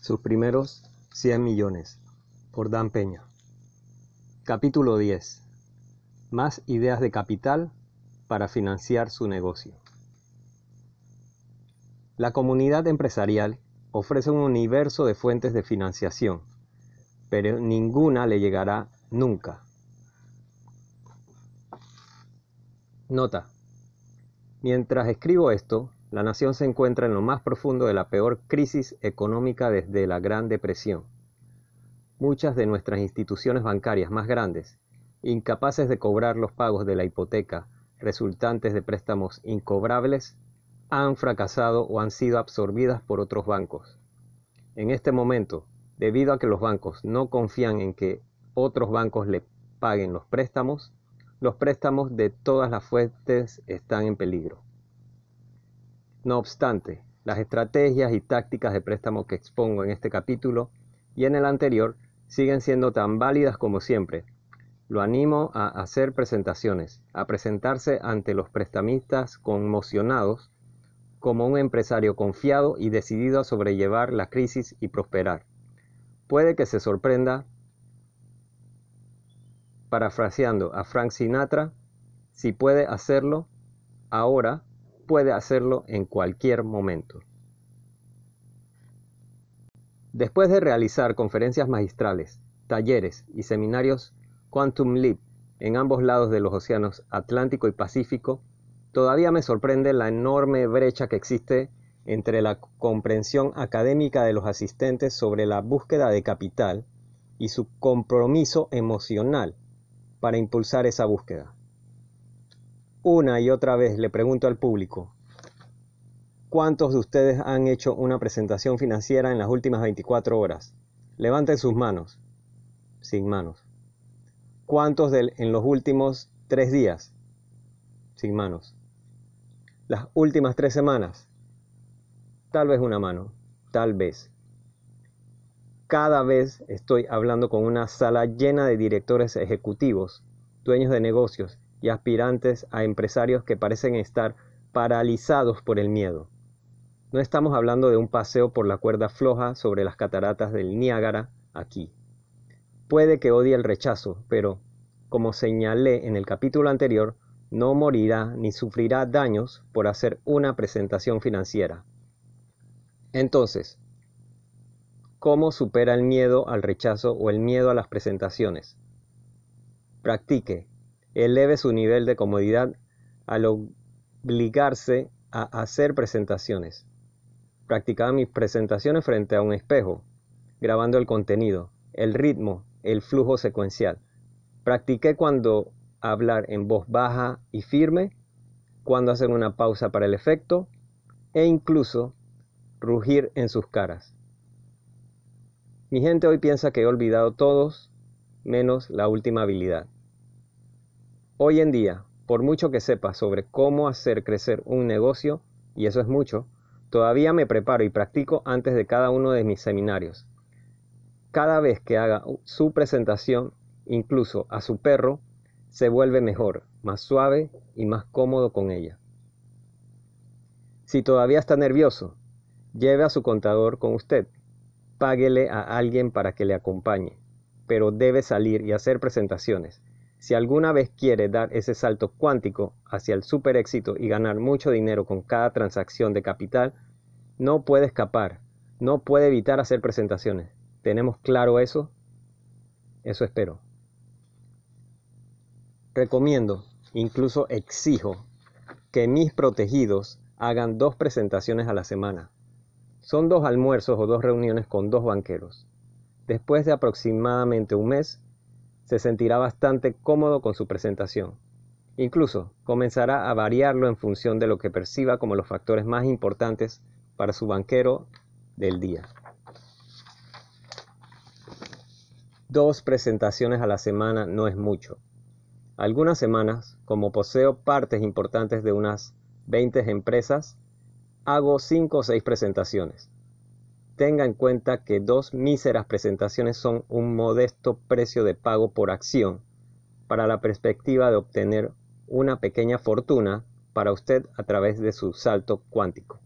Sus primeros 100 millones por Dan Peña. Capítulo 10. Más ideas de capital para financiar su negocio. La comunidad empresarial ofrece un universo de fuentes de financiación, pero ninguna le llegará nunca. Nota. Mientras escribo esto, la nación se encuentra en lo más profundo de la peor crisis económica desde la Gran Depresión. Muchas de nuestras instituciones bancarias más grandes, incapaces de cobrar los pagos de la hipoteca resultantes de préstamos incobrables, han fracasado o han sido absorbidas por otros bancos. En este momento, debido a que los bancos no confían en que otros bancos le paguen los préstamos, los préstamos de todas las fuentes están en peligro. No obstante, las estrategias y tácticas de préstamo que expongo en este capítulo y en el anterior siguen siendo tan válidas como siempre. Lo animo a hacer presentaciones, a presentarse ante los prestamistas conmocionados como un empresario confiado y decidido a sobrellevar la crisis y prosperar. Puede que se sorprenda, parafraseando a Frank Sinatra, si puede hacerlo ahora puede hacerlo en cualquier momento. Después de realizar conferencias magistrales, talleres y seminarios Quantum Leap en ambos lados de los océanos Atlántico y Pacífico, todavía me sorprende la enorme brecha que existe entre la comprensión académica de los asistentes sobre la búsqueda de capital y su compromiso emocional para impulsar esa búsqueda. Una y otra vez le pregunto al público, ¿cuántos de ustedes han hecho una presentación financiera en las últimas 24 horas? Levanten sus manos. Sin manos. ¿Cuántos en los últimos tres días? Sin manos. Las últimas tres semanas. Tal vez una mano. Tal vez. Cada vez estoy hablando con una sala llena de directores ejecutivos, dueños de negocios y aspirantes a empresarios que parecen estar paralizados por el miedo. No estamos hablando de un paseo por la cuerda floja sobre las cataratas del Niágara aquí. Puede que odie el rechazo, pero, como señalé en el capítulo anterior, no morirá ni sufrirá daños por hacer una presentación financiera. Entonces, ¿cómo supera el miedo al rechazo o el miedo a las presentaciones? Practique, eleve su nivel de comodidad al obligarse a hacer presentaciones. Practicaba mis presentaciones frente a un espejo, grabando el contenido, el ritmo, el flujo secuencial. Practiqué cuando hablar en voz baja y firme, cuando hacer una pausa para el efecto e incluso rugir en sus caras. Mi gente hoy piensa que he olvidado todos menos la última habilidad. Hoy en día, por mucho que sepa sobre cómo hacer crecer un negocio, y eso es mucho, todavía me preparo y practico antes de cada uno de mis seminarios. Cada vez que haga su presentación, incluso a su perro, se vuelve mejor, más suave y más cómodo con ella. Si todavía está nervioso, lleve a su contador con usted. Páguele a alguien para que le acompañe, pero debe salir y hacer presentaciones si alguna vez quiere dar ese salto cuántico hacia el super éxito y ganar mucho dinero con cada transacción de capital, no puede escapar, no puede evitar hacer presentaciones. ¿Tenemos claro eso? Eso espero. Recomiendo, incluso exijo, que mis protegidos hagan dos presentaciones a la semana. Son dos almuerzos o dos reuniones con dos banqueros. Después de aproximadamente un mes, se sentirá bastante cómodo con su presentación. Incluso comenzará a variarlo en función de lo que perciba como los factores más importantes para su banquero del día. Dos presentaciones a la semana no es mucho. Algunas semanas, como poseo partes importantes de unas 20 empresas, hago 5 o 6 presentaciones. tenga en cuenta que dos míseras presentaciones son un modesto precio de pago por acción para la perspectiva de obtener una pequeña fortuna para usted a través de su salto cuántico.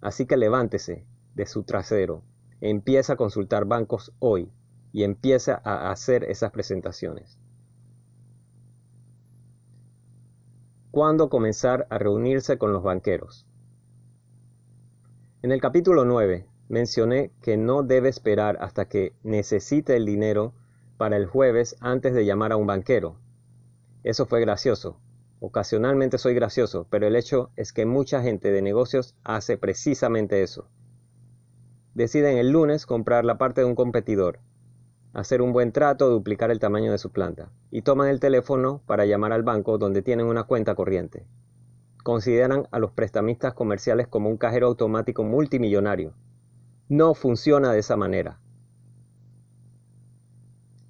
Así que levántese de su trasero, empieza a consultar bancos hoy y empieza a hacer esas presentaciones. ¿Cuándo comenzar a reunirse con los banqueros? En el capítulo 9 mencioné que no debe esperar hasta que necesite el dinero para el jueves antes de llamar a un banquero. Eso fue gracioso. Ocasionalmente soy gracioso, pero el hecho es que mucha gente de negocios hace precisamente eso. Deciden el lunes comprar la parte de un competidor, hacer un buen trato o duplicar el tamaño de su planta, y toman el teléfono para llamar al banco donde tienen una cuenta corriente consideran a los prestamistas comerciales como un cajero automático multimillonario. No funciona de esa manera.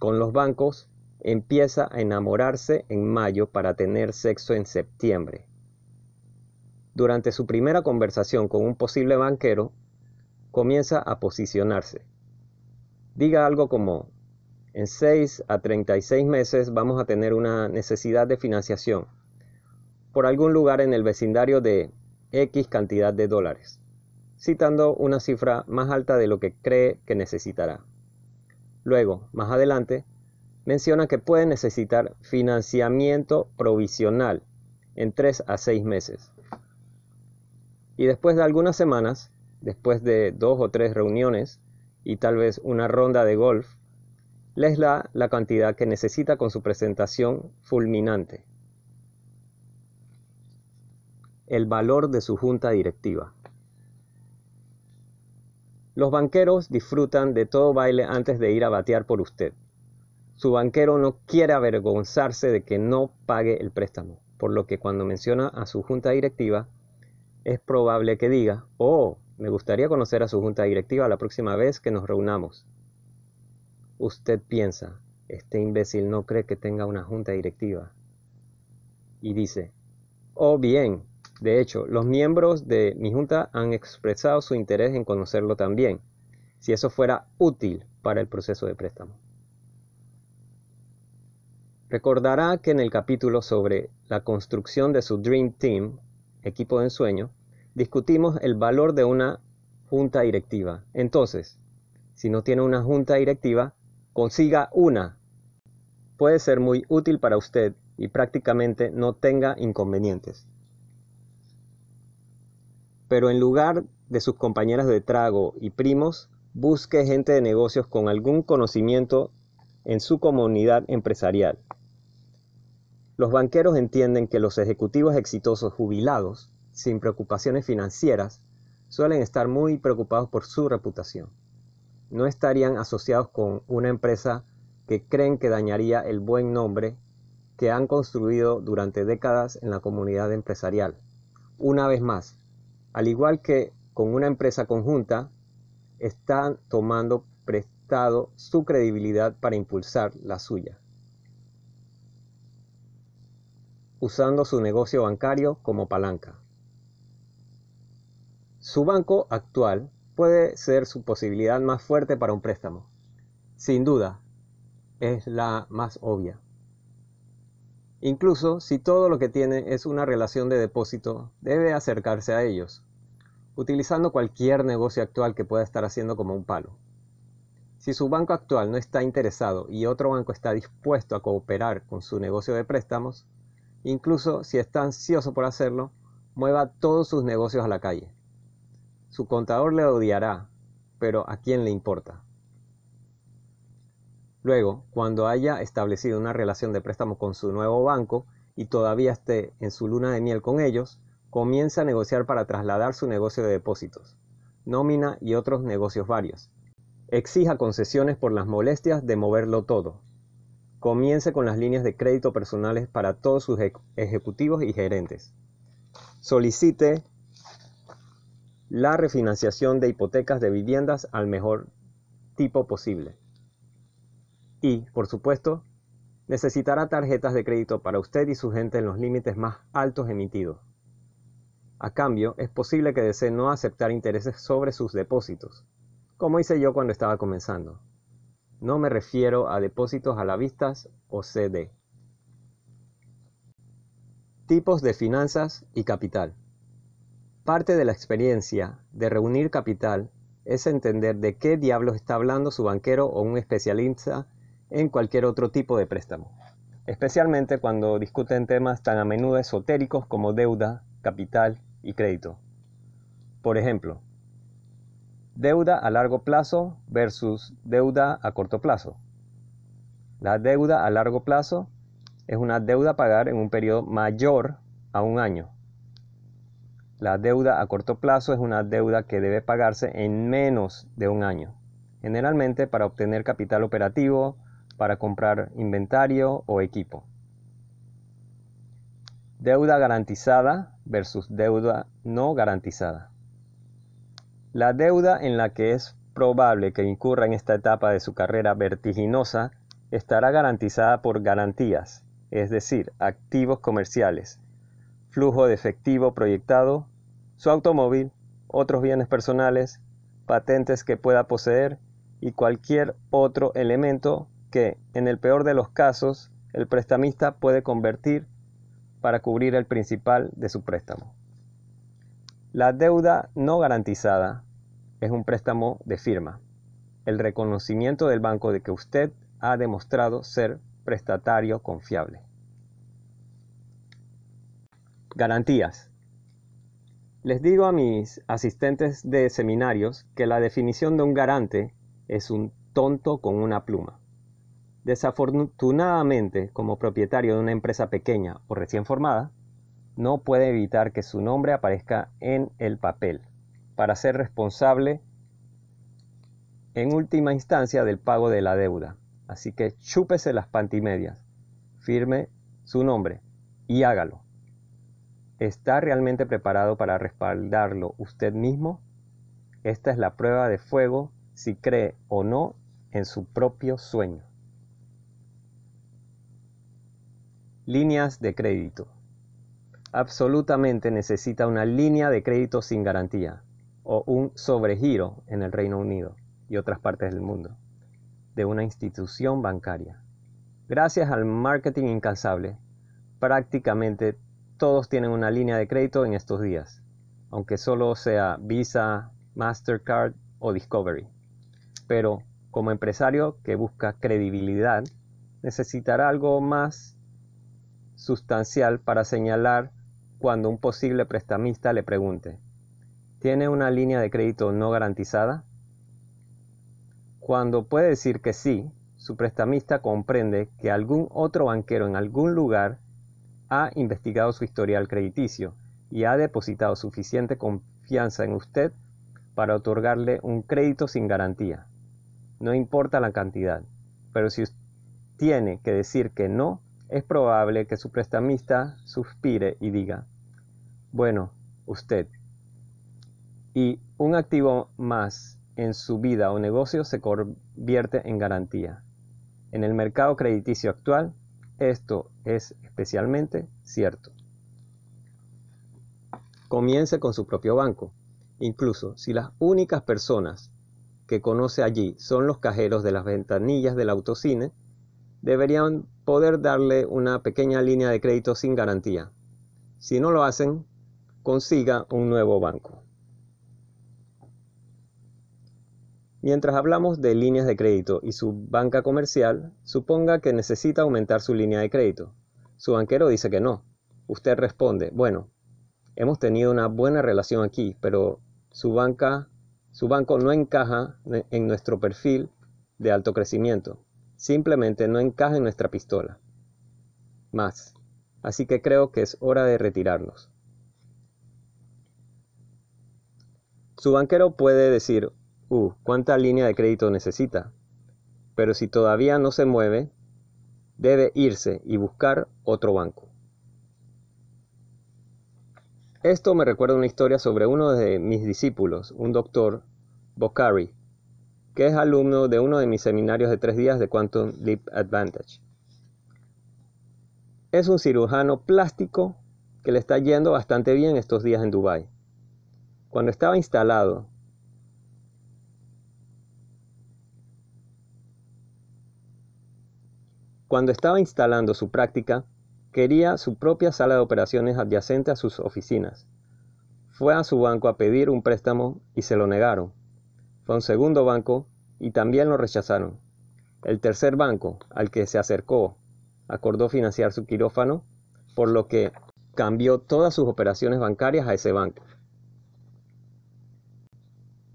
Con los bancos empieza a enamorarse en mayo para tener sexo en septiembre. Durante su primera conversación con un posible banquero, comienza a posicionarse. Diga algo como, en 6 a 36 meses vamos a tener una necesidad de financiación por algún lugar en el vecindario de X cantidad de dólares, citando una cifra más alta de lo que cree que necesitará. Luego, más adelante, menciona que puede necesitar financiamiento provisional en 3 a 6 meses. Y después de algunas semanas, después de dos o tres reuniones y tal vez una ronda de golf, les da la cantidad que necesita con su presentación fulminante el valor de su junta directiva. Los banqueros disfrutan de todo baile antes de ir a batear por usted. Su banquero no quiere avergonzarse de que no pague el préstamo, por lo que cuando menciona a su junta directiva, es probable que diga, oh, me gustaría conocer a su junta directiva la próxima vez que nos reunamos. Usted piensa, este imbécil no cree que tenga una junta directiva. Y dice, oh bien, de hecho, los miembros de mi junta han expresado su interés en conocerlo también, si eso fuera útil para el proceso de préstamo. Recordará que en el capítulo sobre la construcción de su Dream Team, equipo de ensueño, discutimos el valor de una junta directiva. Entonces, si no tiene una junta directiva, consiga una. Puede ser muy útil para usted y prácticamente no tenga inconvenientes pero en lugar de sus compañeras de trago y primos, busque gente de negocios con algún conocimiento en su comunidad empresarial. Los banqueros entienden que los ejecutivos exitosos jubilados, sin preocupaciones financieras, suelen estar muy preocupados por su reputación. No estarían asociados con una empresa que creen que dañaría el buen nombre que han construido durante décadas en la comunidad empresarial. Una vez más, al igual que con una empresa conjunta, están tomando prestado su credibilidad para impulsar la suya, usando su negocio bancario como palanca. Su banco actual puede ser su posibilidad más fuerte para un préstamo. Sin duda, es la más obvia. Incluso si todo lo que tiene es una relación de depósito, debe acercarse a ellos, utilizando cualquier negocio actual que pueda estar haciendo como un palo. Si su banco actual no está interesado y otro banco está dispuesto a cooperar con su negocio de préstamos, incluso si está ansioso por hacerlo, mueva todos sus negocios a la calle. Su contador le odiará, pero ¿a quién le importa? Luego, cuando haya establecido una relación de préstamo con su nuevo banco y todavía esté en su luna de miel con ellos, comienza a negociar para trasladar su negocio de depósitos, nómina y otros negocios varios. Exija concesiones por las molestias de moverlo todo. Comience con las líneas de crédito personales para todos sus ejecutivos y gerentes. Solicite la refinanciación de hipotecas de viviendas al mejor tipo posible. Y, por supuesto, necesitará tarjetas de crédito para usted y su gente en los límites más altos emitidos. A cambio, es posible que desee no aceptar intereses sobre sus depósitos, como hice yo cuando estaba comenzando. No me refiero a depósitos a la vista o CD. Tipos de finanzas y capital. Parte de la experiencia de reunir capital es entender de qué diablos está hablando su banquero o un especialista en cualquier otro tipo de préstamo, especialmente cuando discuten temas tan a menudo esotéricos como deuda, capital y crédito. Por ejemplo, deuda a largo plazo versus deuda a corto plazo. La deuda a largo plazo es una deuda a pagar en un periodo mayor a un año. La deuda a corto plazo es una deuda que debe pagarse en menos de un año, generalmente para obtener capital operativo, para comprar inventario o equipo. Deuda garantizada versus deuda no garantizada. La deuda en la que es probable que incurra en esta etapa de su carrera vertiginosa estará garantizada por garantías, es decir, activos comerciales, flujo de efectivo proyectado su automóvil, otros bienes personales, patentes que pueda poseer y cualquier otro elemento que, en el peor de los casos, el prestamista puede convertir para cubrir el principal de su préstamo. La deuda no garantizada es un préstamo de firma, el reconocimiento del banco de que usted ha demostrado ser prestatario confiable. Garantías. Les digo a mis asistentes de seminarios que la definición de un garante es un tonto con una pluma. Desafortunadamente, como propietario de una empresa pequeña o recién formada, no puede evitar que su nombre aparezca en el papel para ser responsable en última instancia del pago de la deuda. Así que chúpese las pantimedias, firme su nombre y hágalo. ¿Está realmente preparado para respaldarlo usted mismo? Esta es la prueba de fuego si cree o no en su propio sueño. Líneas de crédito. Absolutamente necesita una línea de crédito sin garantía o un sobregiro en el Reino Unido y otras partes del mundo de una institución bancaria. Gracias al marketing incansable, prácticamente todos tienen una línea de crédito en estos días, aunque solo sea Visa, Mastercard o Discovery. Pero como empresario que busca credibilidad, necesitará algo más sustancial para señalar cuando un posible prestamista le pregunte, ¿tiene una línea de crédito no garantizada? Cuando puede decir que sí, su prestamista comprende que algún otro banquero en algún lugar ha investigado su historial crediticio y ha depositado suficiente confianza en usted para otorgarle un crédito sin garantía. No importa la cantidad, pero si tiene que decir que no, es probable que su prestamista suspire y diga, bueno, usted. Y un activo más en su vida o negocio se convierte en garantía. En el mercado crediticio actual, esto es especialmente cierto. Comience con su propio banco. Incluso si las únicas personas que conoce allí son los cajeros de las ventanillas del autocine, deberían poder darle una pequeña línea de crédito sin garantía. Si no lo hacen, consiga un nuevo banco. Mientras hablamos de líneas de crédito y su banca comercial, suponga que necesita aumentar su línea de crédito. Su banquero dice que no. Usted responde, bueno, hemos tenido una buena relación aquí, pero su banca, su banco no encaja en nuestro perfil de alto crecimiento. Simplemente no encaja en nuestra pistola. Más. Así que creo que es hora de retirarnos. Su banquero puede decir, uh, ¿cuánta línea de crédito necesita? Pero si todavía no se mueve, debe irse y buscar otro banco. Esto me recuerda una historia sobre uno de mis discípulos, un doctor, Bokhari, que es alumno de uno de mis seminarios de tres días de Quantum Leap Advantage. Es un cirujano plástico que le está yendo bastante bien estos días en Dubái. Cuando estaba instalado Cuando estaba instalando su práctica, quería su propia sala de operaciones adyacente a sus oficinas. Fue a su banco a pedir un préstamo y se lo negaron. Fue un segundo banco y también lo rechazaron. El tercer banco, al que se acercó, acordó financiar su quirófano, por lo que cambió todas sus operaciones bancarias a ese banco.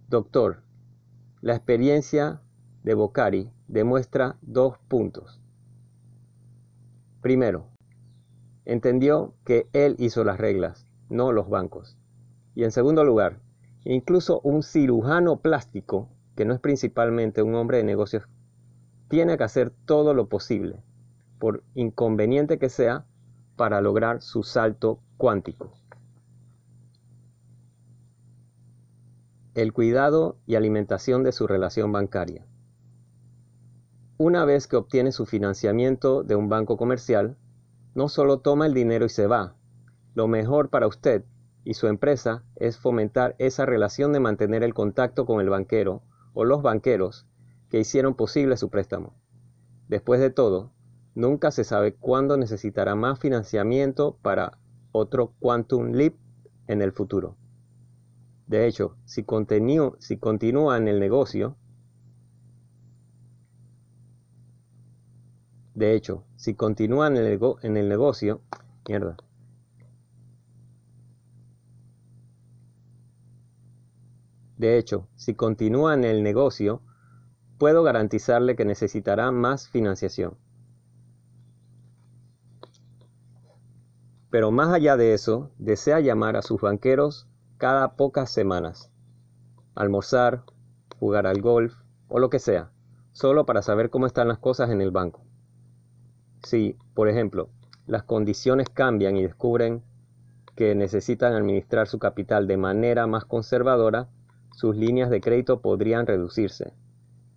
Doctor, la experiencia de Bocari demuestra dos puntos. Primero, entendió que él hizo las reglas, no los bancos. Y en segundo lugar, incluso un cirujano plástico, que no es principalmente un hombre de negocios, tiene que hacer todo lo posible, por inconveniente que sea, para lograr su salto cuántico. El cuidado y alimentación de su relación bancaria. Una vez que obtiene su financiamiento de un banco comercial, no solo toma el dinero y se va. Lo mejor para usted y su empresa es fomentar esa relación de mantener el contacto con el banquero o los banqueros que hicieron posible su préstamo. Después de todo, nunca se sabe cuándo necesitará más financiamiento para otro Quantum Leap en el futuro. De hecho, si, continúa en el negocio, De hecho, si continúan en el, en el negocio, mierda. De hecho, si continúa en el negocio, puedo garantizarle que necesitará más financiación. Pero más allá de eso, desea llamar a sus banqueros cada pocas semanas. Almorzar, jugar al golf o lo que sea, solo para saber cómo están las cosas en el banco. Si, por ejemplo, las condiciones cambian y descubren que necesitan administrar su capital de manera más conservadora, sus líneas de crédito podrían reducirse.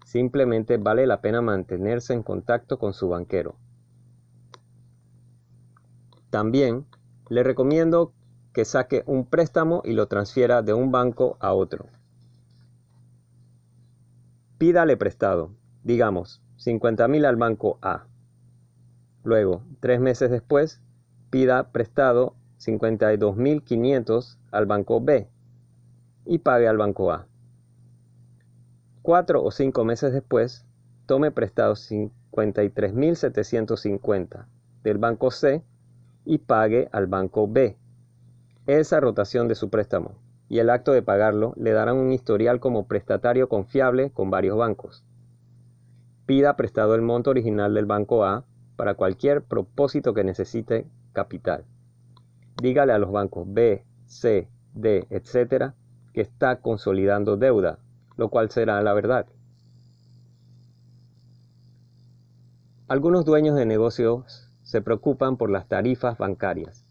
Simplemente vale la pena mantenerse en contacto con su banquero. También le recomiendo que saque un préstamo y lo transfiera de un banco a otro. Pídale prestado, digamos, 50.000 al banco A Luego, tres meses después, pida prestado 52.500 al banco B y pague al banco A. Cuatro o cinco meses después, tome prestado 53.750 del banco C y pague al banco B. Esa rotación de su préstamo y el acto de pagarlo le darán un historial como prestatario confiable con varios bancos. Pida prestado el monto original del banco A para cualquier propósito que necesite capital. Dígale a los bancos B, C, D, etcétera, que está consolidando deuda, lo cual será la verdad. Algunos dueños de negocios se preocupan por las tarifas bancarias.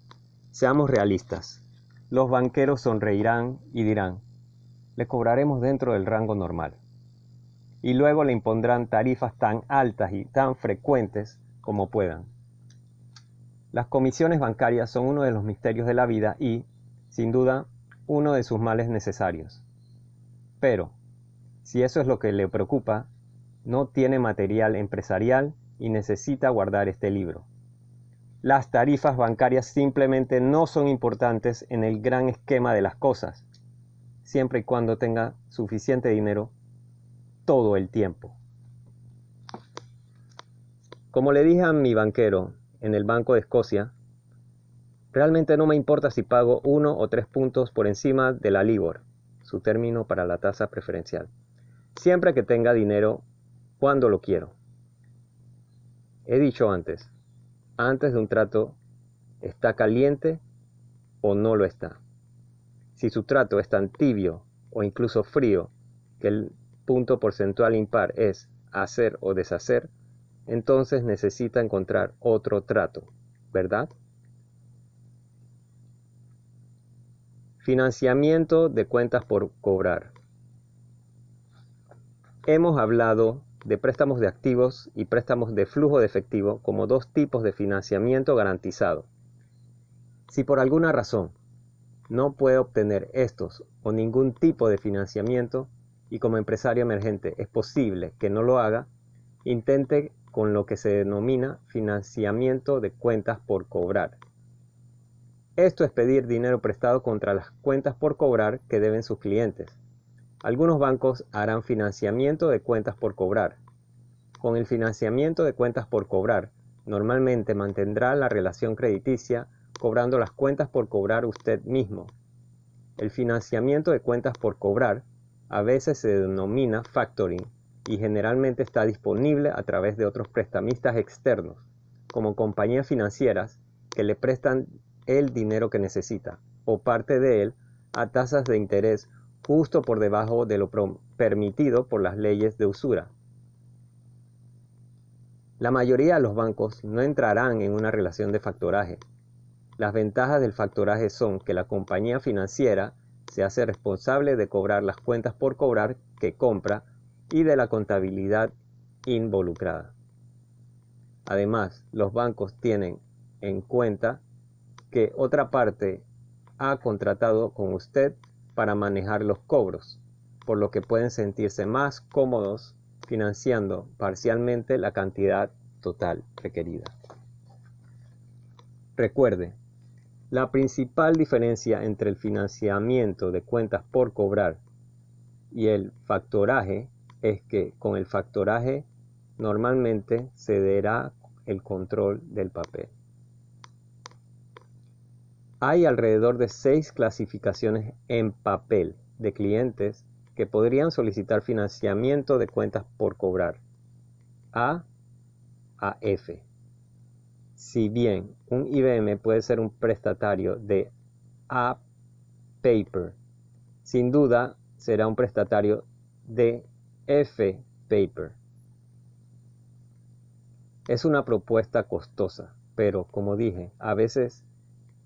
Seamos realistas. Los banqueros sonreirán y dirán, le cobraremos dentro del rango normal. Y luego le impondrán tarifas tan altas y tan frecuentes como puedan. Las comisiones bancarias son uno de los misterios de la vida y, sin duda, uno de sus males necesarios. Pero, si eso es lo que le preocupa, no tiene material empresarial y necesita guardar este libro. Las tarifas bancarias simplemente no son importantes en el gran esquema de las cosas, siempre y cuando tenga suficiente dinero todo el tiempo. Como le dije a mi banquero en el Banco de Escocia, realmente no me importa si pago uno o tres puntos por encima de la LIBOR, su término para la tasa preferencial, siempre que tenga dinero cuando lo quiero. He dicho antes, antes de un trato, ¿está caliente o no lo está? Si su trato es tan tibio o incluso frío que el punto porcentual impar es hacer o deshacer, entonces necesita encontrar otro trato, ¿verdad? Financiamiento de cuentas por cobrar. Hemos hablado de préstamos de activos y préstamos de flujo de efectivo como dos tipos de financiamiento garantizado. Si por alguna razón no puede obtener estos o ningún tipo de financiamiento y como empresario emergente es posible que no lo haga, intente con lo que se denomina financiamiento de cuentas por cobrar. Esto es pedir dinero prestado contra las cuentas por cobrar que deben sus clientes. Algunos bancos harán financiamiento de cuentas por cobrar. Con el financiamiento de cuentas por cobrar, normalmente mantendrá la relación crediticia cobrando las cuentas por cobrar usted mismo. El financiamiento de cuentas por cobrar a veces se denomina factoring y generalmente está disponible a través de otros prestamistas externos, como compañías financieras que le prestan el dinero que necesita o parte de él a tasas de interés justo por debajo de lo permitido por las leyes de usura. La mayoría de los bancos no entrarán en una relación de factoraje. Las ventajas del factoraje son que la compañía financiera se hace responsable de cobrar las cuentas por cobrar que compra y de la contabilidad involucrada. Además, los bancos tienen en cuenta que otra parte ha contratado con usted para manejar los cobros, por lo que pueden sentirse más cómodos financiando parcialmente la cantidad total requerida. Recuerde, la principal diferencia entre el financiamiento de cuentas por cobrar y el factoraje es que con el factoraje normalmente se dará el control del papel. Hay alrededor de seis clasificaciones en papel de clientes que podrían solicitar financiamiento de cuentas por cobrar. A a F. Si bien un IBM puede ser un prestatario de A Paper, sin duda será un prestatario de F Paper. Es una propuesta costosa, pero como dije, a veces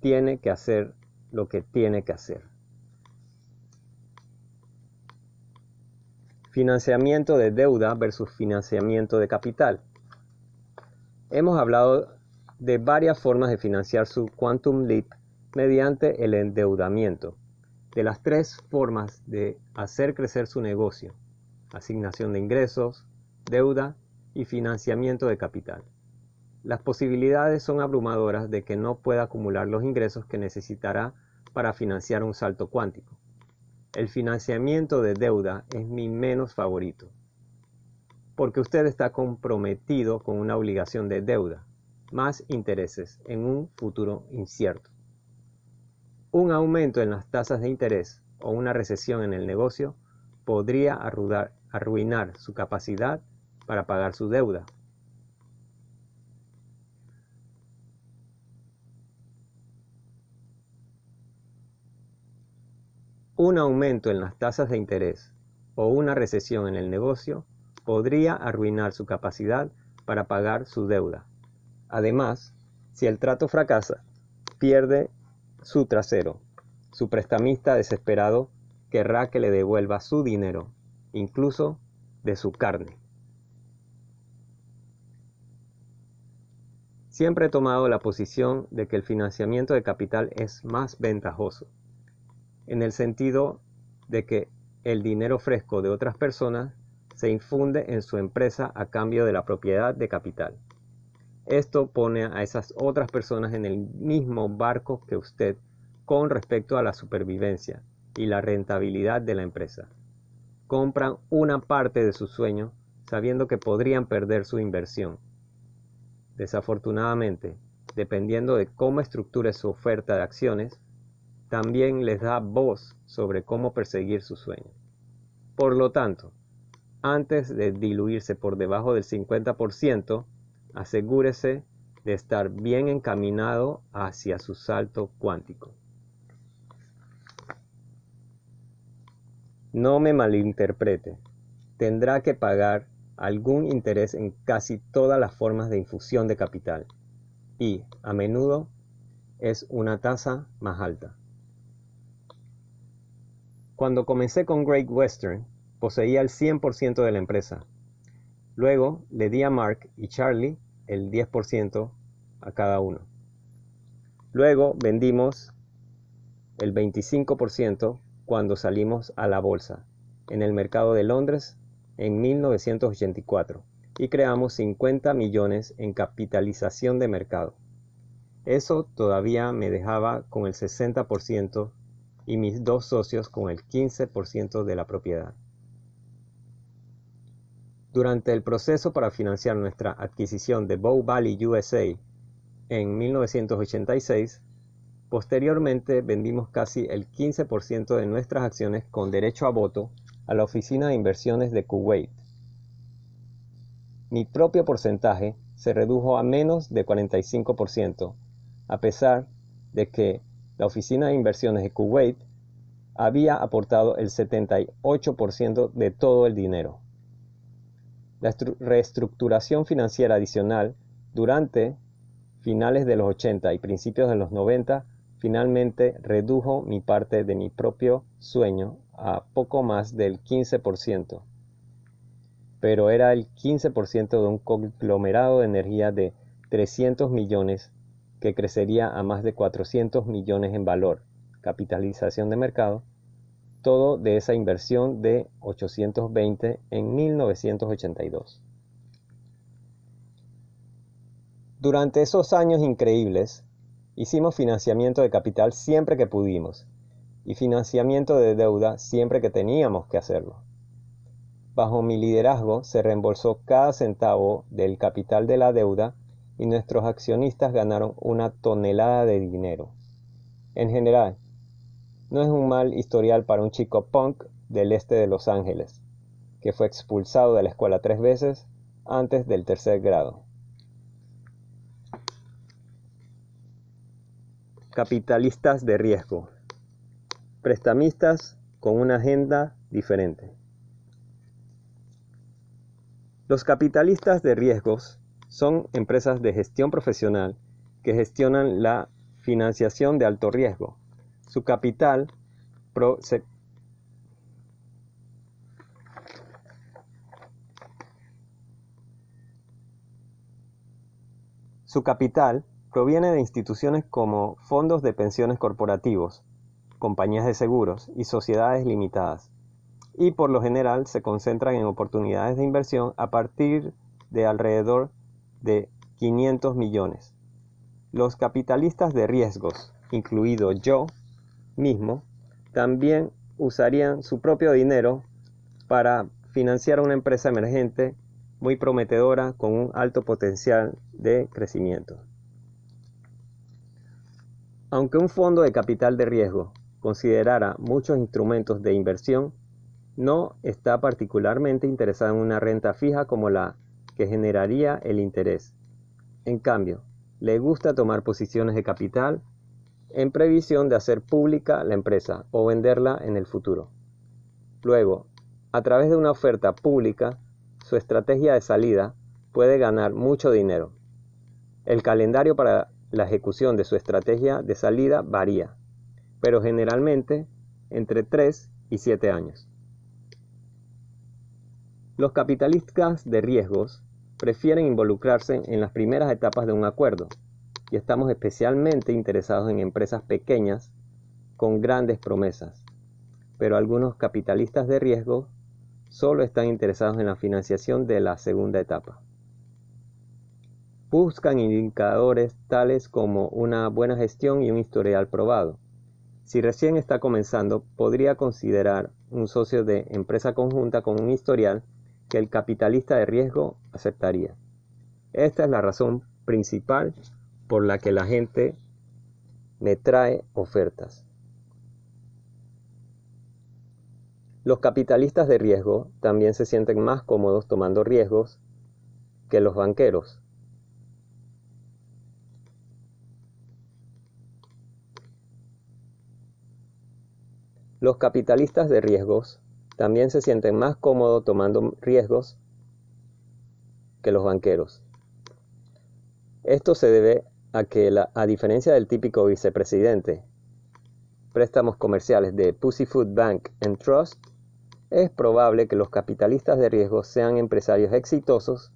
tiene que hacer lo que tiene que hacer. Financiamiento de deuda versus financiamiento de capital. Hemos hablado de varias formas de financiar su Quantum Leap mediante el endeudamiento. De las tres formas de hacer crecer su negocio, asignación de ingresos, deuda y financiamiento de capital. Las posibilidades son abrumadoras de que no pueda acumular los ingresos que necesitará para financiar un salto cuántico. El financiamiento de deuda es mi menos favorito, porque usted está comprometido con una obligación de deuda, más intereses en un futuro incierto. Un aumento en las tasas de interés o una recesión en el negocio podría arruinar su capacidad para pagar su deuda Un aumento en las tasas de interés o una recesión en el negocio podría arruinar su capacidad para pagar su deuda. Además, si el trato fracasa, pierde su trasero. Su prestamista desesperado querrá que le devuelva su dinero, incluso de su carne. Siempre he tomado la posición de que el financiamiento de capital es más ventajoso en el sentido de que el dinero fresco de otras personas se infunde en su empresa a cambio de la propiedad de capital. Esto pone a esas otras personas en el mismo barco que usted con respecto a la supervivencia y la rentabilidad de la empresa. Compran una parte de su sueño sabiendo que podrían perder su inversión. Desafortunadamente, dependiendo de cómo estructure su oferta de acciones, también les da voz sobre cómo perseguir su sueño. Por lo tanto, antes de diluirse por debajo del 50%, asegúrese de estar bien encaminado hacia su salto cuántico. No me malinterprete, tendrá que pagar algún interés en casi todas las formas de infusión de capital y, a menudo, es una tasa más alta. Cuando comencé con Great Western, poseía el 100% de la empresa. Luego le di a Mark y Charlie el 10% a cada uno. Luego vendimos el 25% cuando salimos a la bolsa en el mercado de Londres en 1984 y creamos 50 millones en capitalización de mercado. Eso todavía me dejaba con el 60% y mis dos socios con el 15% de la propiedad. Durante el proceso para financiar nuestra adquisición de Bow Valley USA en 1986, posteriormente vendimos casi el 15% de nuestras acciones con derecho a voto a la Oficina de Inversiones de Kuwait. Mi propio porcentaje se redujo a menos de 45%, a pesar de que la Oficina de Inversiones de Kuwait había aportado el 78% de todo el dinero. La reestructuración financiera adicional durante finales de los 80 y principios de los 90 finalmente redujo mi parte de mi propio sueño a poco más del 15%, pero era el 15% de un conglomerado de energía de 300 millones que crecería a más de 400 millones en valor, capitalización de mercado, todo de esa inversión de 820 en 1982. Durante esos años increíbles, hicimos financiamiento de capital siempre que pudimos y financiamiento de deuda siempre que teníamos que hacerlo. Bajo mi liderazgo se reembolsó cada centavo del capital de la deuda y nuestros accionistas ganaron una tonelada de dinero. En general, no es un mal historial para un chico punk del este de Los Ángeles, que fue expulsado de la escuela tres veces antes del tercer grado. Capitalistas de riesgo prestamistas con una agenda diferente. Los capitalistas de riesgos son empresas de gestión profesional que gestionan la financiación de alto riesgo. Su capital Su capital proviene de instituciones como fondos de pensiones corporativos, compañías de seguros y sociedades limitadas, y por lo general se concentran en oportunidades de inversión a partir de alrededor de 500 millones. Los capitalistas de riesgos, incluido yo mismo, también usarían su propio dinero para financiar una empresa emergente muy prometedora con un alto potencial de crecimiento. Aunque un fondo de capital de riesgo considerara muchos instrumentos de inversión, no está particularmente interesado en una renta fija como la que generaría el interés. En cambio, le gusta tomar posiciones de capital en previsión de hacer pública la empresa o venderla en el futuro. Luego, a través de una oferta pública, su estrategia de salida puede ganar mucho dinero. El calendario para la ejecución de su estrategia de salida varía pero generalmente entre 3 y 7 años. Los capitalistas de riesgos prefieren involucrarse en las primeras etapas de un acuerdo y estamos especialmente interesados en empresas pequeñas con grandes promesas, pero algunos capitalistas de riesgo solo están interesados en la financiación de la segunda etapa. Buscan indicadores tales como una buena gestión y un historial probado, si recién está comenzando, podría considerar un socio de empresa conjunta con un historial que el capitalista de riesgo aceptaría. Esta es la razón principal por la que la gente me trae ofertas. Los capitalistas de riesgo también se sienten más cómodos tomando riesgos que los banqueros. Los capitalistas de riesgos también se sienten más cómodos tomando riesgos que los banqueros. Esto se debe a que, a diferencia del típico vicepresidente, préstamos comerciales de Pussyfoot Bank and Trust, es probable que los capitalistas de riesgos sean empresarios exitosos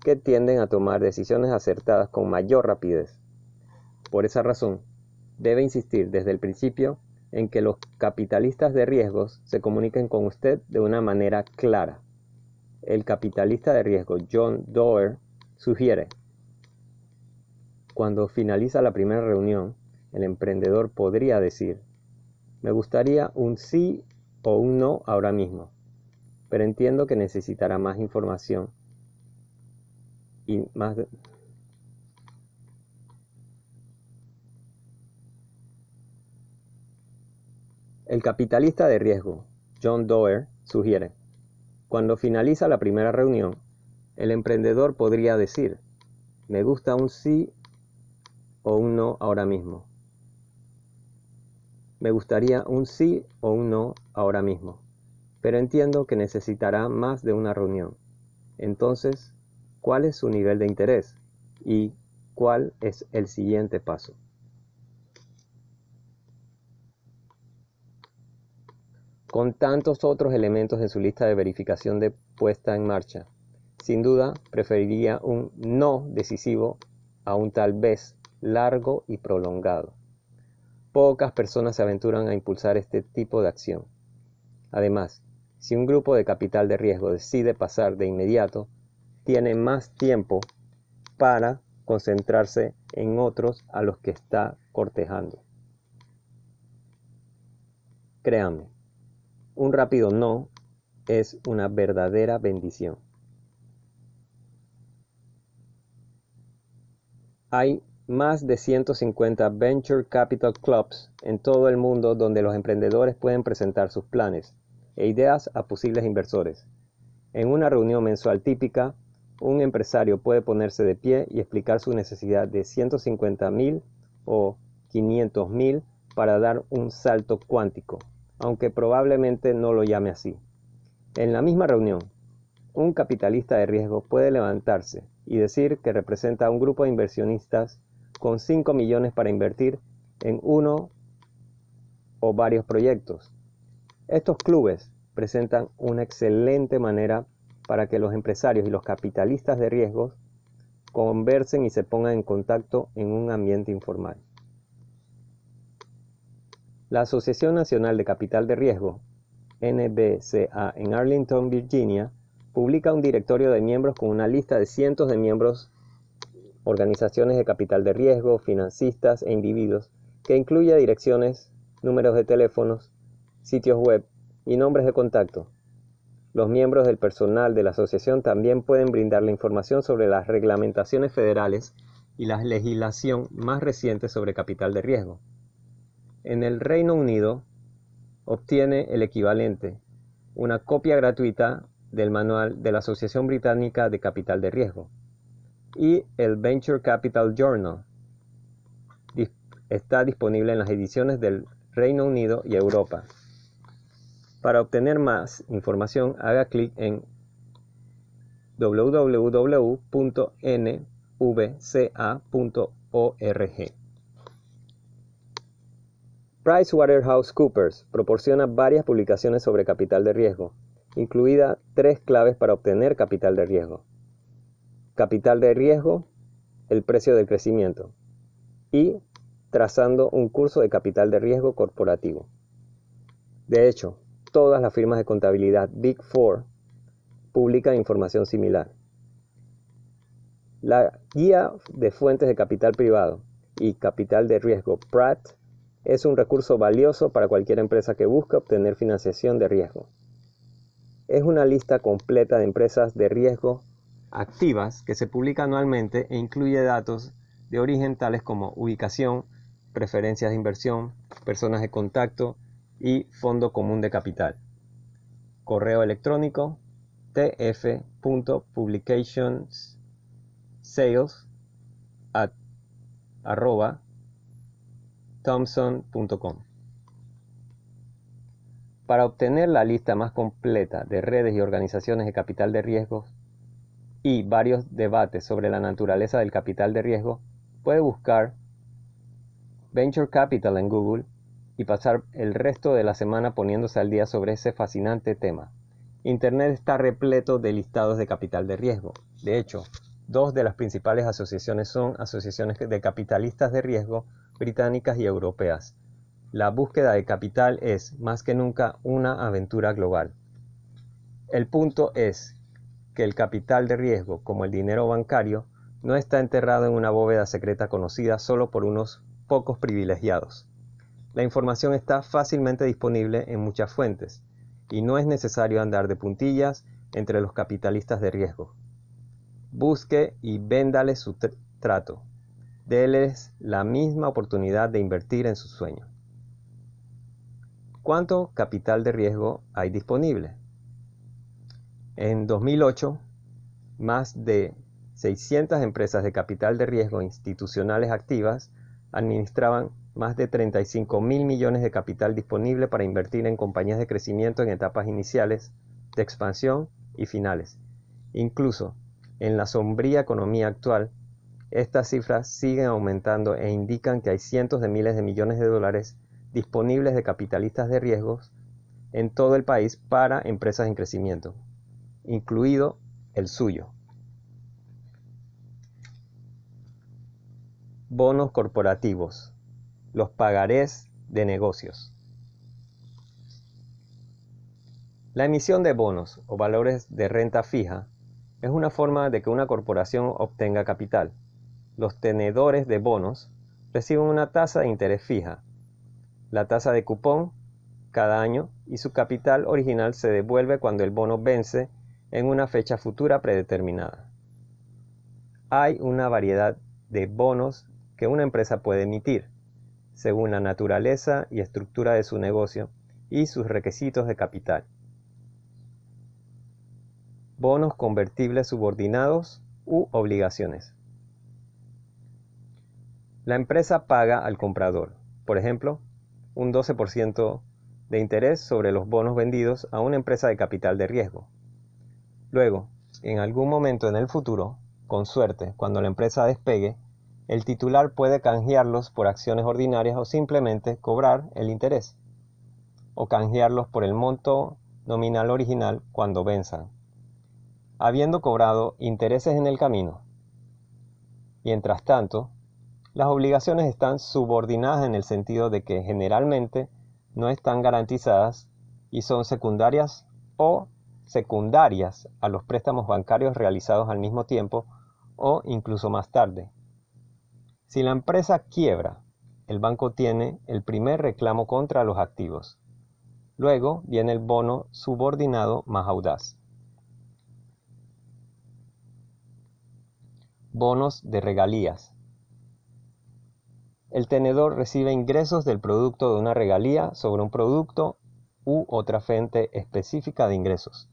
que tienden a tomar decisiones acertadas con mayor rapidez. Por esa razón, debe insistir desde el principio en que los capitalistas de riesgos se comuniquen con usted de una manera clara. El capitalista de riesgo John Doerr sugiere, cuando finaliza la primera reunión, el emprendedor podría decir, me gustaría un sí o un no ahora mismo, pero entiendo que necesitará más información y más... El capitalista de riesgo, John Doerr, sugiere, cuando finaliza la primera reunión, el emprendedor podría decir, me gusta un sí o un no ahora mismo. Me gustaría un sí o un no ahora mismo, pero entiendo que necesitará más de una reunión. Entonces, ¿cuál es su nivel de interés? ¿Y cuál es el siguiente paso? Con tantos otros elementos en su lista de verificación de puesta en marcha. Sin duda, preferiría un no decisivo a un tal vez largo y prolongado. Pocas personas se aventuran a impulsar este tipo de acción. Además, si un grupo de capital de riesgo decide pasar de inmediato, tiene más tiempo para concentrarse en otros a los que está cortejando. Créanme, un rápido no es una verdadera bendición. Hay más de 150 Venture Capital Clubs en todo el mundo donde los emprendedores pueden presentar sus planes e ideas a posibles inversores. En una reunión mensual típica, un empresario puede ponerse de pie y explicar su necesidad de 150 mil o 500 mil para dar un salto cuántico aunque probablemente no lo llame así. En la misma reunión, un capitalista de riesgo puede levantarse y decir que representa a un grupo de inversionistas con 5 millones para invertir en uno o varios proyectos. Estos clubes presentan una excelente manera para que los empresarios y los capitalistas de riesgos conversen y se pongan en contacto en un ambiente informal. La Asociación Nacional de Capital de Riesgo, NBCA, en Arlington, Virginia, publica un directorio de miembros con una lista de cientos de miembros, organizaciones de capital de riesgo, financistas e individuos, que incluye direcciones, números de teléfonos, sitios web y nombres de contacto. Los miembros del personal de la asociación también pueden brindar la información sobre las reglamentaciones federales y la legislación más reciente sobre capital de riesgo. En el Reino Unido obtiene el equivalente, una copia gratuita del manual de la Asociación Británica de Capital de Riesgo y el Venture Capital Journal. Está disponible en las ediciones del Reino Unido y Europa. Para obtener más información, haga clic en www.nvca.org. PricewaterhouseCoopers proporciona varias publicaciones sobre capital de riesgo, incluida tres claves para obtener capital de riesgo. Capital de riesgo, el precio del crecimiento y trazando un curso de capital de riesgo corporativo. De hecho, todas las firmas de contabilidad Big Four publican información similar. La guía de fuentes de capital privado y capital de riesgo Pratt es un recurso valioso para cualquier empresa que busca obtener financiación de riesgo. Es una lista completa de empresas de riesgo activas que se publica anualmente e incluye datos de origen tales como ubicación, preferencias de inversión, personas de contacto y fondo común de capital. Correo electrónico tf.publicationssales Thomson.com. Para obtener la lista más completa de redes y organizaciones de capital de riesgo y varios debates sobre la naturaleza del capital de riesgo, puede buscar Venture Capital en Google y pasar el resto de la semana poniéndose al día sobre ese fascinante tema. Internet está repleto de listados de capital de riesgo. De hecho, dos de las principales asociaciones son asociaciones de capitalistas de riesgo británicas y europeas. La búsqueda de capital es, más que nunca, una aventura global. El punto es que el capital de riesgo, como el dinero bancario, no está enterrado en una bóveda secreta conocida solo por unos pocos privilegiados. La información está fácilmente disponible en muchas fuentes y no es necesario andar de puntillas entre los capitalistas de riesgo. Busque y véndale su trato. Déles la misma oportunidad de invertir en su sueño. ¿Cuánto capital de riesgo hay disponible? En 2008, más de 600 empresas de capital de riesgo institucionales activas administraban más de 35 mil millones de capital disponible para invertir en compañías de crecimiento en etapas iniciales, de expansión y finales. Incluso en la sombría economía actual, estas cifras siguen aumentando e indican que hay cientos de miles de millones de dólares disponibles de capitalistas de riesgos en todo el país para empresas en crecimiento, incluido el suyo. Bonos corporativos los pagarés de negocios. La emisión de bonos o valores de renta fija es una forma de que una corporación obtenga capital. Los tenedores de bonos reciben una tasa de interés fija, la tasa de cupón cada año y su capital original se devuelve cuando el bono vence en una fecha futura predeterminada. Hay una variedad de bonos que una empresa puede emitir según la naturaleza y estructura de su negocio y sus requisitos de capital. Bonos convertibles subordinados u obligaciones. La empresa paga al comprador, por ejemplo, un 12% de interés sobre los bonos vendidos a una empresa de capital de riesgo. Luego, en algún momento en el futuro, con suerte, cuando la empresa despegue, el titular puede canjearlos por acciones ordinarias o simplemente cobrar el interés, o canjearlos por el monto nominal original cuando venzan, habiendo cobrado intereses en el camino. Mientras tanto, las obligaciones están subordinadas en el sentido de que generalmente no están garantizadas y son secundarias o secundarias a los préstamos bancarios realizados al mismo tiempo o incluso más tarde. Si la empresa quiebra, el banco tiene el primer reclamo contra los activos. Luego viene el bono subordinado más audaz. Bonos de regalías. El tenedor recibe ingresos del producto de una regalía sobre un producto u otra fuente específica de ingresos.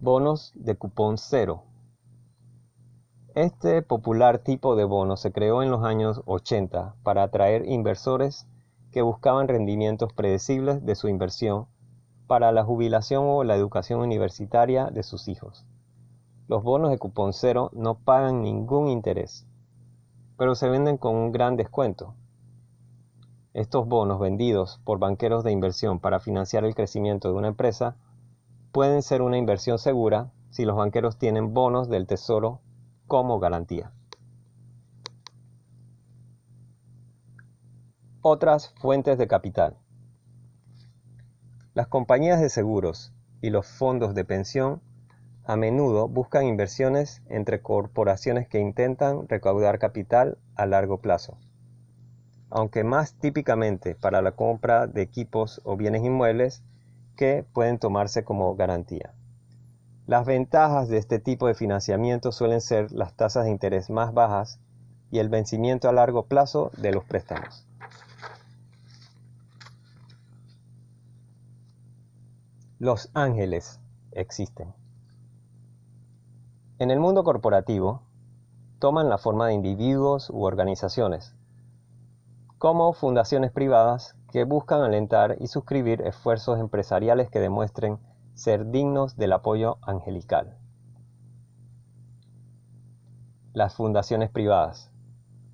Bonos de cupón cero. Este popular tipo de bono se creó en los años 80 para atraer inversores que buscaban rendimientos predecibles de su inversión para la jubilación o la educación universitaria de sus hijos. Los bonos de cupón cero no pagan ningún interés, pero se venden con un gran descuento. Estos bonos vendidos por banqueros de inversión para financiar el crecimiento de una empresa pueden ser una inversión segura si los banqueros tienen bonos del tesoro como garantía. Otras fuentes de capital. Las compañías de seguros y los fondos de pensión a menudo buscan inversiones entre corporaciones que intentan recaudar capital a largo plazo, aunque más típicamente para la compra de equipos o bienes inmuebles que pueden tomarse como garantía. Las ventajas de este tipo de financiamiento suelen ser las tasas de interés más bajas y el vencimiento a largo plazo de los préstamos. Los ángeles existen. En el mundo corporativo, toman la forma de individuos u organizaciones, como fundaciones privadas que buscan alentar y suscribir esfuerzos empresariales que demuestren ser dignos del apoyo angelical. Las fundaciones privadas,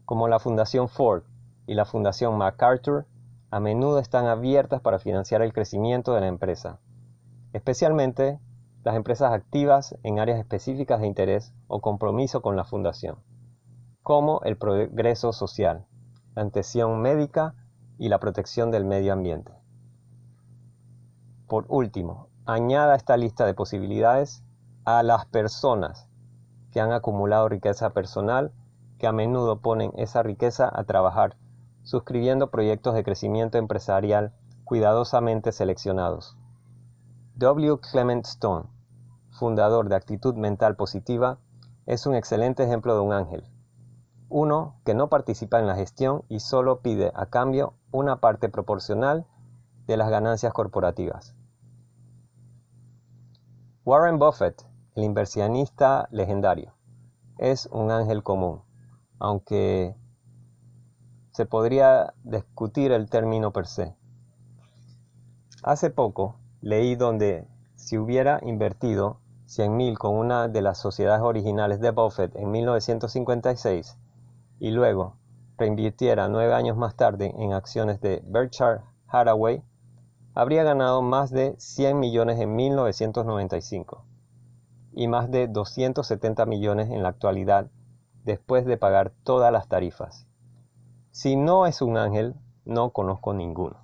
como la Fundación Ford y la Fundación MacArthur, a menudo están abiertas para financiar el crecimiento de la empresa, especialmente las empresas activas en áreas específicas de interés o compromiso con la fundación. como el progreso social, la atención médica y la protección del medio ambiente. Por último, añada esta lista de posibilidades a las personas que han acumulado riqueza personal, que a menudo ponen esa riqueza a trabajar, suscribiendo proyectos de crecimiento empresarial cuidadosamente seleccionados. W. Clement Stone, fundador de Actitud Mental Positiva, es un excelente ejemplo de un ángel. Uno que no participa en la gestión y solo pide a cambio una parte proporcional de las ganancias corporativas. Warren Buffett, el inversionista legendario, es un ángel común, aunque se podría discutir el término per se. Hace poco leí donde si hubiera invertido 100.000 con una de las sociedades originales de Buffett en 1956 y luego reinvirtiera nueve años más tarde en acciones de Berkshire Hathaway, habría ganado más de 100 millones en 1995 y más de 270 millones en la actualidad después de pagar todas las tarifas. Si no es un ángel, no conozco ninguno.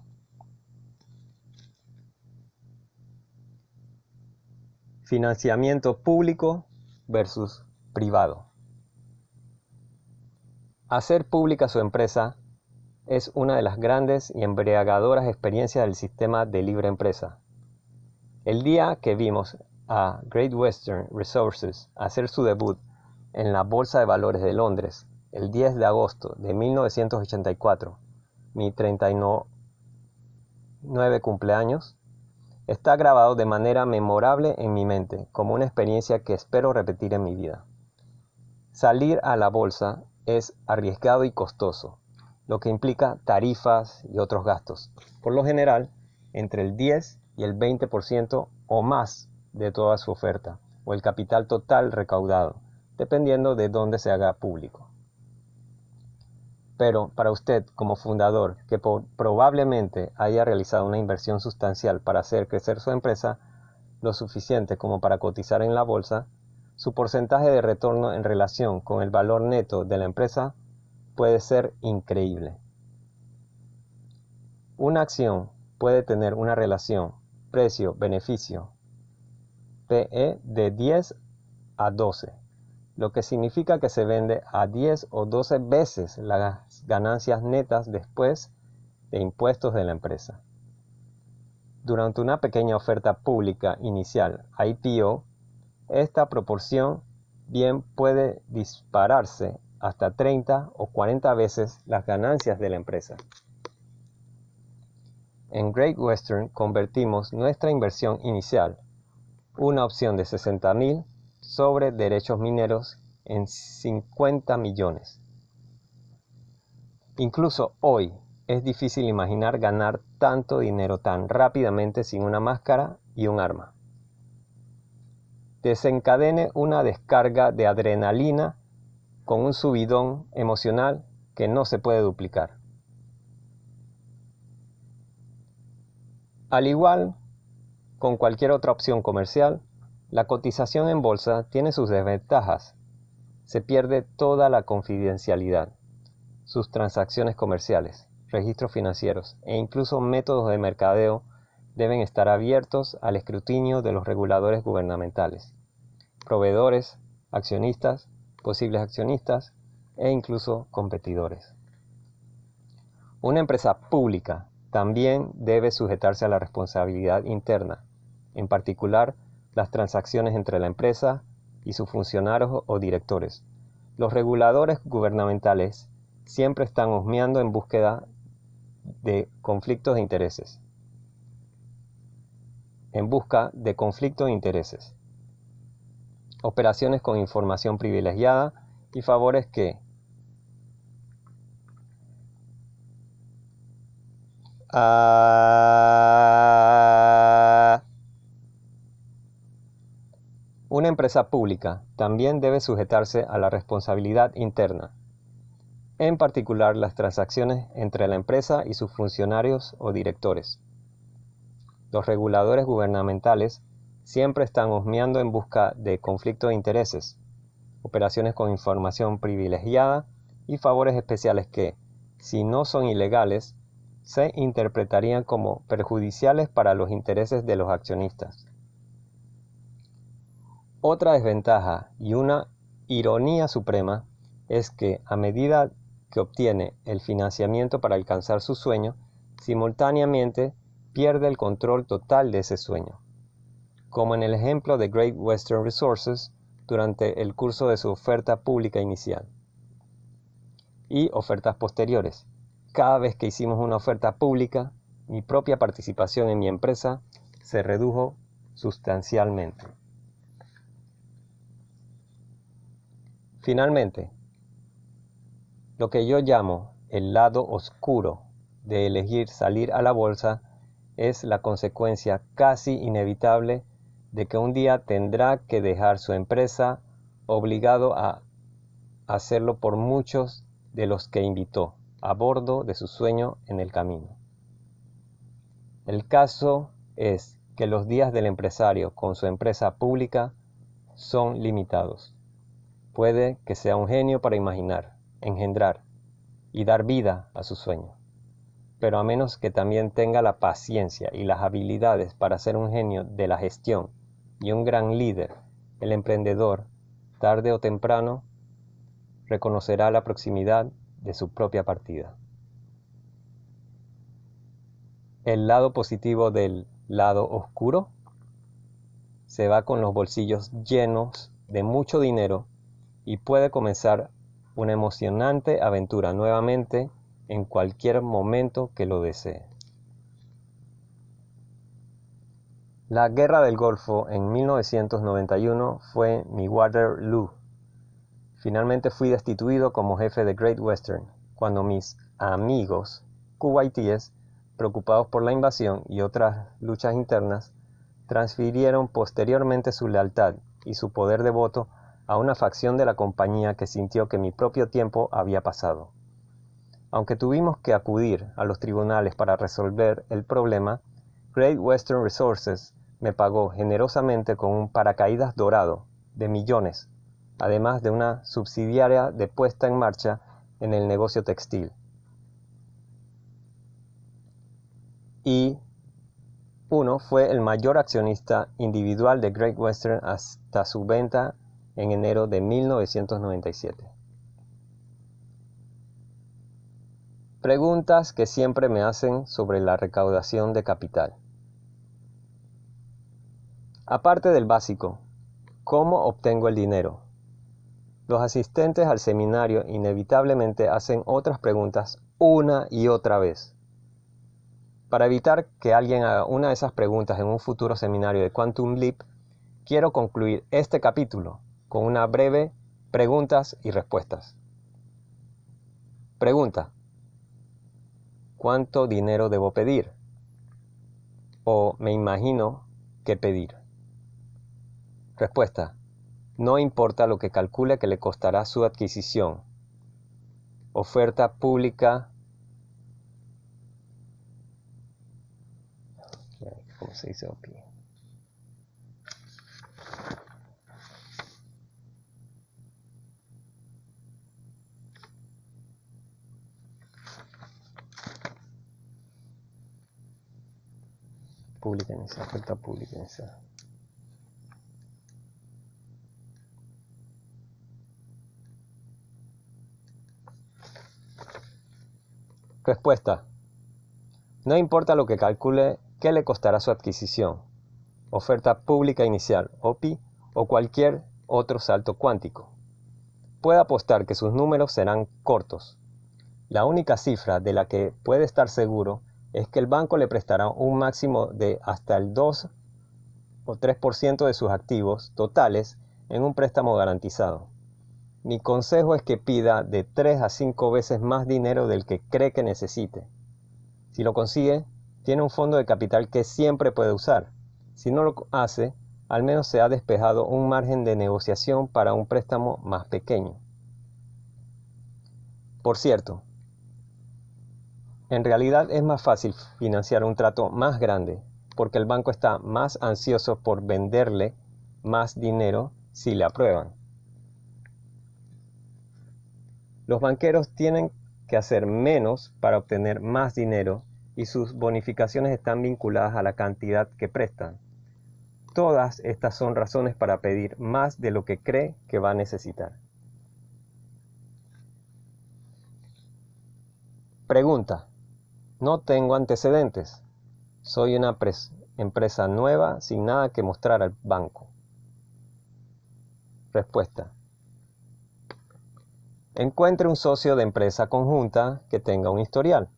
Financiamiento público versus privado. Hacer pública su empresa es una de las grandes y embriagadoras experiencias del sistema de libre empresa. El día que vimos a Great Western Resources hacer su debut en la Bolsa de Valores de Londres el 10 de agosto de 1984, mi 39 cumpleaños, está grabado de manera memorable en mi mente como una experiencia que espero repetir en mi vida. Salir a la bolsa es arriesgado y costoso, lo que implica tarifas y otros gastos. Por lo general, entre el 10 y el 20% o más de toda su oferta, o el capital total recaudado, dependiendo de dónde se haga público. Pero para usted como fundador, que probablemente haya realizado una inversión sustancial para hacer crecer su empresa, lo suficiente como para cotizar en la bolsa, su porcentaje de retorno en relación con el valor neto de la empresa puede ser increíble. Una acción puede tener una relación precio-beneficio PE de 10 a 12, lo que significa que se vende a 10 o 12 veces las ganancias netas después de impuestos de la empresa. Durante una pequeña oferta pública inicial IPO, esta proporción bien puede dispararse hasta 30 o 40 veces las ganancias de la empresa. En Great Western convertimos nuestra inversión inicial, una opción de 60 mil sobre derechos mineros, en 50 millones. Incluso hoy es difícil imaginar ganar tanto dinero tan rápidamente sin una máscara y un arma. Desencadene una descarga de adrenalina con un subidón emocional que no se puede duplicar. Al igual con cualquier otra opción comercial, la cotización en bolsa tiene sus desventajas. Se pierde toda la confidencialidad, sus transacciones comerciales, registros financieros e incluso métodos de mercadeo deben estar abiertos al escrutinio de los reguladores gubernamentales, proveedores, accionistas posibles accionistas e incluso competidores. Una empresa pública también debe sujetarse a la responsabilidad interna, en particular las transacciones entre la empresa y sus funcionarios o directores. Los reguladores gubernamentales siempre están husmeando en búsqueda de conflictos de intereses. En busca de conflictos de intereses operaciones con información privilegiada y favores que una empresa pública también debe sujetarse a la responsabilidad interna, en particular las transacciones entre la empresa y sus funcionarios o directores. Los reguladores gubernamentales siempre están husmeando en busca de conflicto de intereses. operaciones con información privilegiada y favores especiales que, si no son ilegales, se interpretarían como perjudiciales para los intereses de los accionistas. Otra desventaja y una ironía suprema es que a medida que obtiene el financiamiento para alcanzar su sueño, simultáneamente pierde el control total de ese sueño. Como en el ejemplo de Great Western Resources durante el curso de su oferta pública inicial y ofertas posteriores. Cada vez que hicimos una oferta pública, mi propia participación en mi empresa se redujo sustancialmente. Finalmente, lo que yo llamo el lado oscuro de elegir salir a la bolsa es la consecuencia casi inevitable de que un día tendrá que dejar su empresa obligado a hacerlo por muchos de los que invitó a bordo de su sueño en el camino. El caso es que los días del empresario con su empresa pública son limitados. Puede que sea un genio para imaginar, engendrar y dar vida a su sueño. Pero a menos que también tenga la paciencia y las habilidades para ser un genio de la gestión y un gran líder, el emprendedor, tarde o temprano, reconocerá la proximidad de su propia partida. El lado positivo del lado oscuro se va con los bolsillos llenos de mucho dinero y puede comenzar una emocionante aventura nuevamente en cualquier momento que lo desee. La Guerra del Golfo en 1991 fue mi Waterloo. Finalmente fui destituido como jefe de Great Western cuando mis amigos kuwaitíes, preocupados por la invasión y otras luchas internas, transfirieron posteriormente su lealtad y su poder de voto a una facción de la compañía que sintió que mi propio tiempo había pasado. Aunque tuvimos que acudir a los tribunales para resolver el problema, Great Western Resources me pagó generosamente con un paracaídas dorado de millones, además de una subsidiaria de puesta en marcha en el negocio textil. Y uno fue el mayor accionista individual de Great Western hasta su venta en enero de 1997. Preguntas que siempre me hacen sobre la recaudación de capital. Aparte del básico, ¿cómo obtengo el dinero? Los asistentes al seminario inevitablemente hacen otras preguntas una y otra vez. Para evitar que alguien haga una de esas preguntas en un futuro seminario de Quantum Leap, quiero concluir este capítulo con una breve preguntas y respuestas. Pregunta. ¿Cuánto dinero debo pedir? O me imagino que pedir. Respuesta. No importa lo que calcule que le costará su adquisición. Oferta pública. ¿Cómo se dice oferta Respuesta. No importa lo que calcule qué le costará su adquisición, oferta pública inicial, OPI, o cualquier otro salto cuántico. Puede apostar que sus números serán cortos. La única cifra de la que puede estar seguro es que el banco le prestará un máximo de hasta el 2 o 3% de sus activos totales en un préstamo garantizado. Mi consejo es que pida de 3 a 5 veces más dinero del que cree que necesite. Si lo consigue, tiene un fondo de capital que siempre puede usar. Si no lo hace, al menos se ha despejado un margen de negociación para un préstamo más pequeño. Por cierto, en realidad es más fácil financiar un trato más grande porque el banco está más ansioso por venderle más dinero si le aprueban. Los banqueros tienen que hacer menos para obtener más dinero y sus bonificaciones están vinculadas a la cantidad que prestan. Todas estas son razones para pedir más de lo que cree que va a necesitar. Pregunta. No tengo antecedentes. Soy una empresa nueva sin nada que mostrar al banco. Respuesta. Encuentre un socio de empresa conjunta que tenga un historial.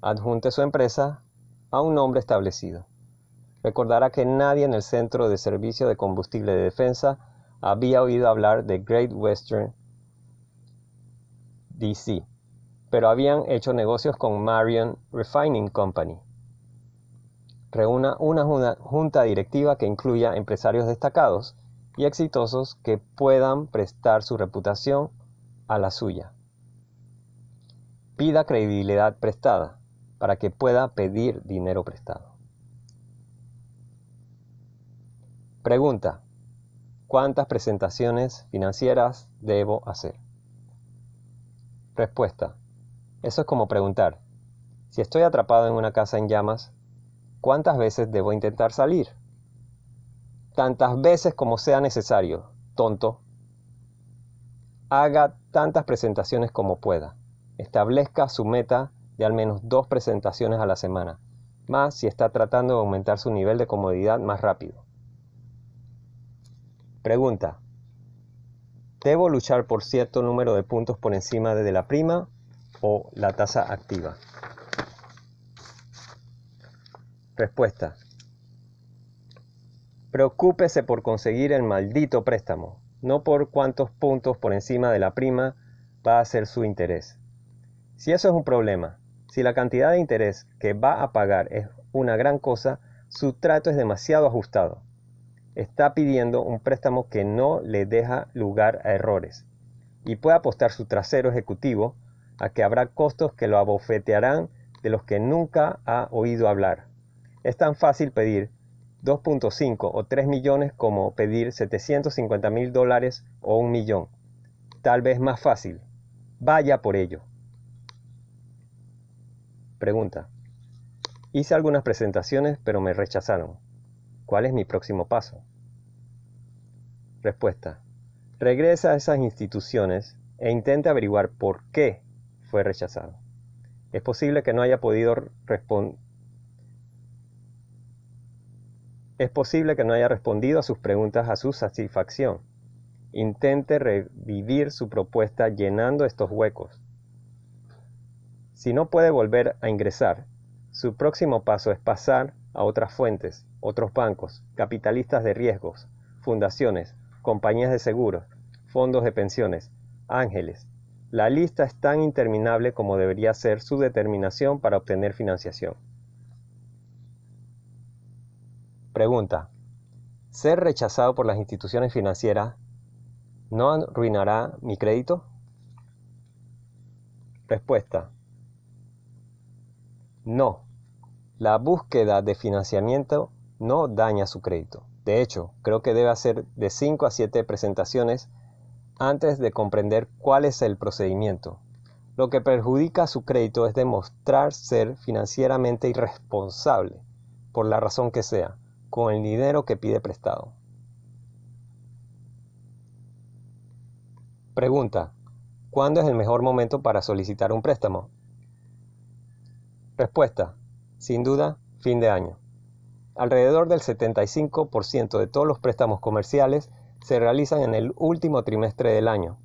Adjunte su empresa a un nombre establecido. Recordará que nadie en el Centro de Servicio de Combustible de Defensa había oído hablar de Great Western DC, pero habían hecho negocios con Marion Refining Company. Reúna una junta directiva que incluya empresarios destacados y exitosos que puedan prestar su reputación a la suya. Pida credibilidad prestada para que pueda pedir dinero prestado. Pregunta. ¿Cuántas presentaciones financieras debo hacer? Respuesta. Eso es como preguntar. Si estoy atrapado en una casa en llamas, ¿cuántas veces debo intentar salir? Tantas veces como sea necesario, tonto. Haga tantas presentaciones como pueda. Establezca su meta de al menos dos presentaciones a la semana, más si está tratando de aumentar su nivel de comodidad más rápido. Pregunta. ¿Debo luchar por cierto número de puntos por encima de la prima o la tasa activa? Respuesta. Preocúpese por conseguir el maldito préstamo, no por cuántos puntos por encima de la prima va a ser su interés. Si eso es un problema, si la cantidad de interés que va a pagar es una gran cosa, su trato es demasiado ajustado está pidiendo un préstamo que no le deja lugar a errores y puede apostar su trasero ejecutivo a que habrá costos que lo abofetearán de los que nunca ha oído hablar. Es tan fácil pedir 2.5 o 3 millones como pedir 750 mil dólares o un millón. Tal vez más fácil. Vaya por ello. Pregunta. Hice algunas presentaciones pero me rechazaron. ¿Cuál es mi próximo paso? Respuesta. Regresa a esas instituciones e intente averiguar por qué fue rechazado. Es posible que no haya podido responder. Es posible que no haya respondido a sus preguntas a su satisfacción. Intente revivir su propuesta llenando estos huecos. Si no puede volver a ingresar, su próximo paso es pasar a otras fuentes, otros bancos, capitalistas de riesgos, fundaciones, compañías de seguros, fondos de pensiones, ángeles. La lista es tan interminable como debería ser su determinación para obtener financiación. Pregunta. ¿Ser rechazado por las instituciones financieras no arruinará mi crédito? Respuesta. No. La búsqueda de financiamiento no daña su crédito. De hecho, creo que debe hacer de 5 a 7 presentaciones antes de comprender cuál es el procedimiento. Lo que perjudica su crédito es demostrar ser financieramente irresponsable, por la razón que sea, con el dinero que pide prestado. Pregunta. ¿Cuándo es el mejor momento para solicitar un préstamo? Respuesta. Sin duda, fin de año. Alrededor del 75% de todos los préstamos comerciales se realizan en el último trimestre del año.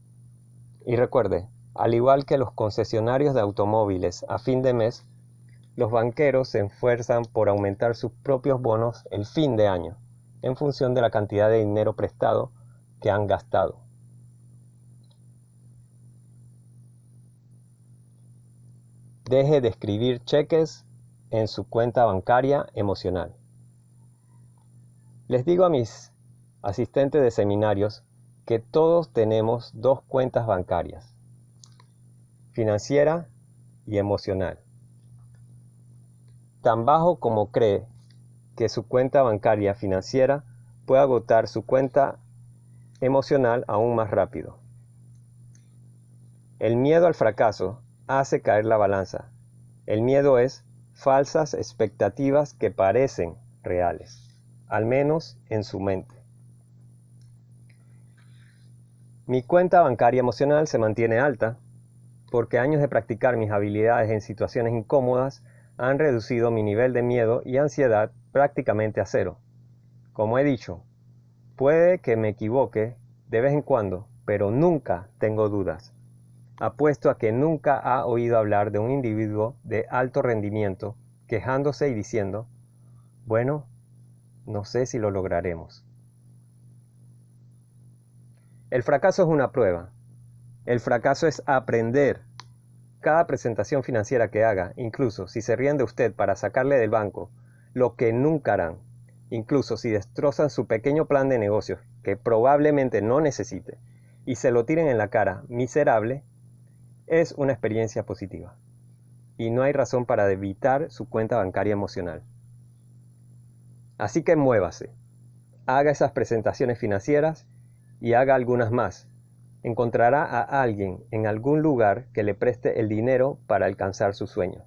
Y recuerde, al igual que los concesionarios de automóviles a fin de mes, los banqueros se esfuerzan por aumentar sus propios bonos el fin de año, en función de la cantidad de dinero prestado que han gastado. Deje de escribir cheques en su cuenta bancaria emocional. Les digo a mis asistentes de seminarios que todos tenemos dos cuentas bancarias, financiera y emocional. Tan bajo como cree que su cuenta bancaria financiera puede agotar su cuenta emocional aún más rápido. El miedo al fracaso hace caer la balanza. El miedo es falsas expectativas que parecen reales, al menos en su mente. Mi cuenta bancaria emocional se mantiene alta porque años de practicar mis habilidades en situaciones incómodas han reducido mi nivel de miedo y ansiedad prácticamente a cero. Como he dicho, puede que me equivoque de vez en cuando, pero nunca tengo dudas. Apuesto a que nunca ha oído hablar de un individuo de alto rendimiento quejándose y diciendo, bueno, no sé si lo lograremos. El fracaso es una prueba. El fracaso es aprender. Cada presentación financiera que haga, incluso si se ríen de usted para sacarle del banco, lo que nunca harán, incluso si destrozan su pequeño plan de negocios, que probablemente no necesite, y se lo tiren en la cara miserable, es una experiencia positiva. Y no hay razón para evitar su cuenta bancaria emocional. Así que muévase, haga esas presentaciones financieras y haga algunas más. Encontrará a alguien en algún lugar que le preste el dinero para alcanzar su sueño.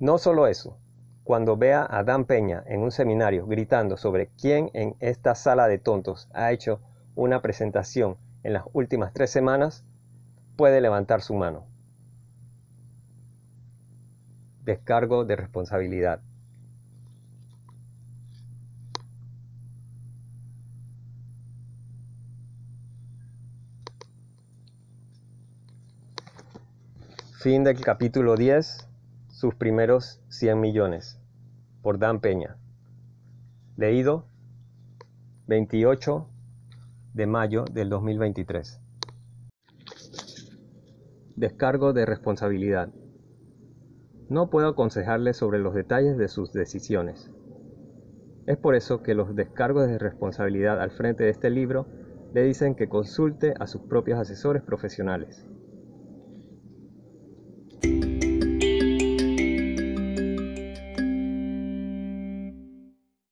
No solo eso, cuando vea a Dan Peña en un seminario gritando sobre quién en esta sala de tontos ha hecho una presentación en las últimas tres semanas, puede levantar su mano. Descargo de responsabilidad. Fin del capítulo 10, sus primeros 100 millones, por Dan Peña. Leído 28 de mayo del 2023. Descargo de responsabilidad. No puedo aconsejarle sobre los detalles de sus decisiones. Es por eso que los descargos de responsabilidad al frente de este libro le dicen que consulte a sus propios asesores profesionales.